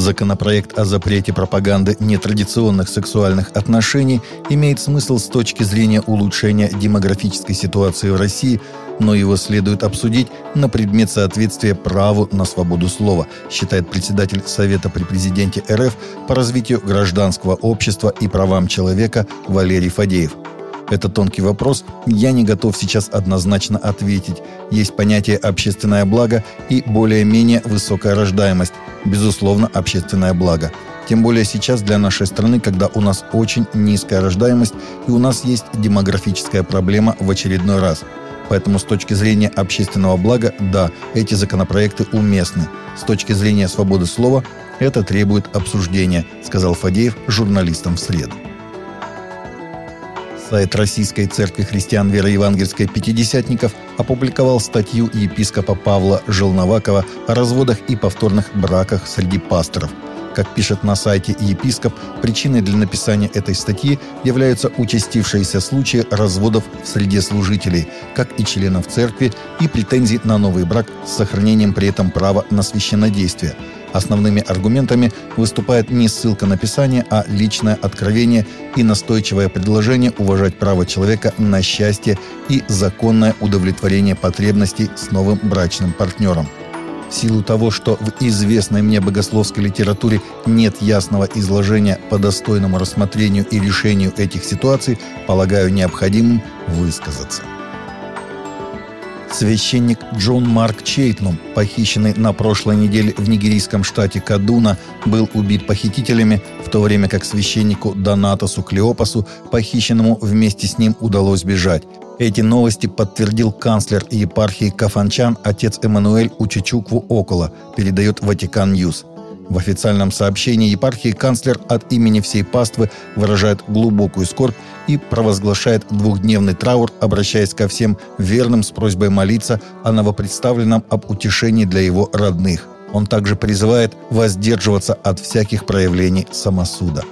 Законопроект о запрете пропаганды нетрадиционных сексуальных отношений имеет смысл с точки зрения улучшения демографической ситуации в России, но его следует обсудить на предмет соответствия праву на свободу слова, считает председатель Совета при президенте РФ по развитию гражданского общества и правам человека Валерий Фадеев. Это тонкий вопрос, я не готов сейчас однозначно ответить. Есть понятие «общественное благо» и более-менее высокая рождаемость. Безусловно, общественное благо. Тем более сейчас для нашей страны, когда у нас очень низкая рождаемость и у нас есть демографическая проблема в очередной раз. Поэтому с точки зрения общественного блага, да, эти законопроекты уместны. С точки зрения свободы слова, это требует обсуждения, сказал Фадеев журналистам в среду. Сайт Российской Церкви Христиан Веры Евангельской Пятидесятников опубликовал статью епископа Павла Желновакова о разводах и повторных браках среди пасторов. Как пишет на сайте епископ, причиной для написания этой статьи являются участившиеся случаи разводов в среде служителей, как и членов церкви, и претензий на новый брак с сохранением при этом права на священнодействие – Основными аргументами выступает не ссылка на Писание, а личное откровение и настойчивое предложение уважать право человека на счастье и законное удовлетворение потребностей с новым брачным партнером. В силу того, что в известной мне богословской литературе нет ясного изложения по достойному рассмотрению и решению этих ситуаций, полагаю необходимым высказаться. Священник Джон Марк Чейтнум, похищенный на прошлой неделе в нигерийском штате Кадуна, был убит похитителями, в то время как священнику Донатосу Клеопасу, похищенному вместе с ним, удалось бежать. Эти новости подтвердил канцлер епархии Кафанчан отец Эммануэль Учичукву Около, передает Vatican News. В официальном сообщении епархии канцлер от имени всей паствы выражает глубокую скорбь и провозглашает двухдневный траур, обращаясь ко всем верным с просьбой молиться о новопреставленном, об утешении для его родных. Он также призывает воздерживаться от всяких проявлений самосуда.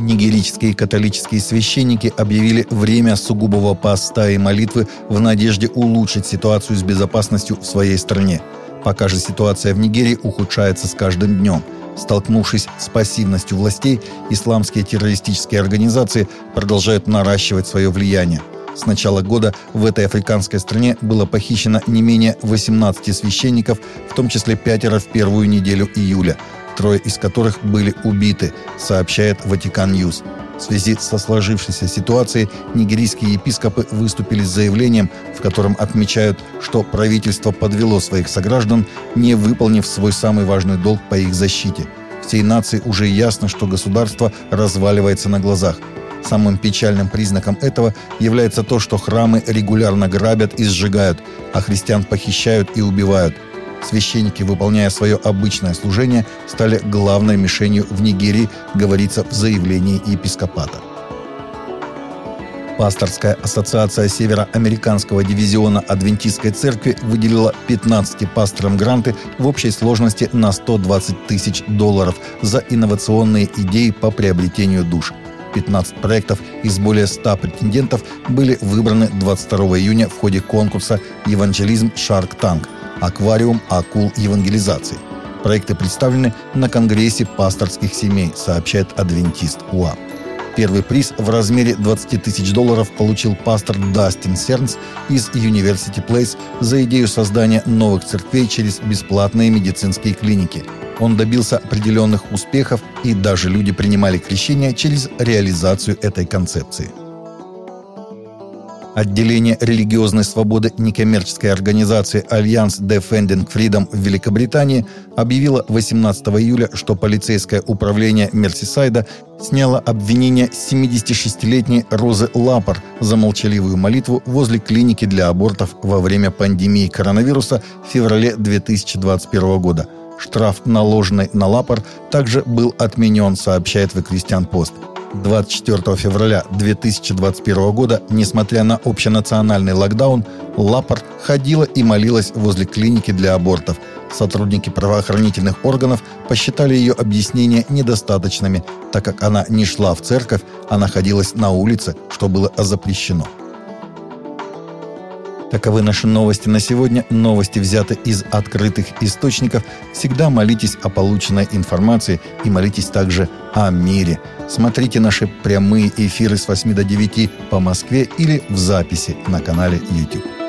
Нигерийские католические священники объявили время сугубого поста и молитвы в надежде улучшить ситуацию с безопасностью в своей стране – Пока же ситуация в Нигерии ухудшается с каждым днем. Столкнувшись с пассивностью властей, исламские террористические организации продолжают наращивать свое влияние. С начала года в этой африканской стране было похищено не менее 18 священников, в том числе пятеро в первую неделю июля, трое из которых были убиты, сообщает Vatican News. В связи со сложившейся ситуацией нигерийские епископы выступили с заявлением, в котором отмечают, что правительство подвело своих сограждан, не выполнив свой самый важный долг по их защите. Всей нации уже ясно, что государство разваливается на глазах. Самым печальным признаком этого является то, что храмы регулярно грабят и сжигают, а христиан похищают и убивают – Священники, выполняя свое обычное служение, стали главной мишенью в Нигерии, говорится в заявлении епископата. Пасторская ассоциация Североамериканского дивизиона Адвентистской церкви выделила 15 пасторам гранты в общей сложности на 120 тысяч долларов за инновационные идеи по приобретению душ. 15 проектов из более 100 претендентов были выбраны 22 июня в ходе конкурса «Евангелизм Shark Tank», «Аквариум акул евангелизации». Проекты представлены на Конгрессе пасторских семей, сообщает адвентист УА. Первый приз в размере 20 тысяч долларов получил пастор Дастин Сернс из University Place за идею создания новых церквей через бесплатные медицинские клиники. Он добился определенных успехов, и даже люди принимали крещение через реализацию этой концепции. Отделение религиозной свободы некоммерческой организации Альянс Defending Freedom в Великобритании объявило 18 июля, что полицейское управление Мерсисайда сняло обвинение 76-летней Розы Лапор за молчаливую молитву возле клиники для абортов во время пандемии коронавируса в феврале 2021 года. Штраф, наложенный на Лапор, также был отменен, сообщает Christian Post. 24 февраля 2021 года, несмотря на общенациональный локдаун, Лапорт ходила и молилась возле клиники для абортов. Сотрудники правоохранительных органов посчитали ее объяснения недостаточными, так как она не шла в церковь, а находилась на улице, что было запрещено. Таковы наши новости на сегодня. Новости взяты из открытых источников. Всегда молитесь о полученной информации и молитесь также о мире. Смотрите наши прямые эфиры с 8 до 9 по Москве или в записи на канале YouTube.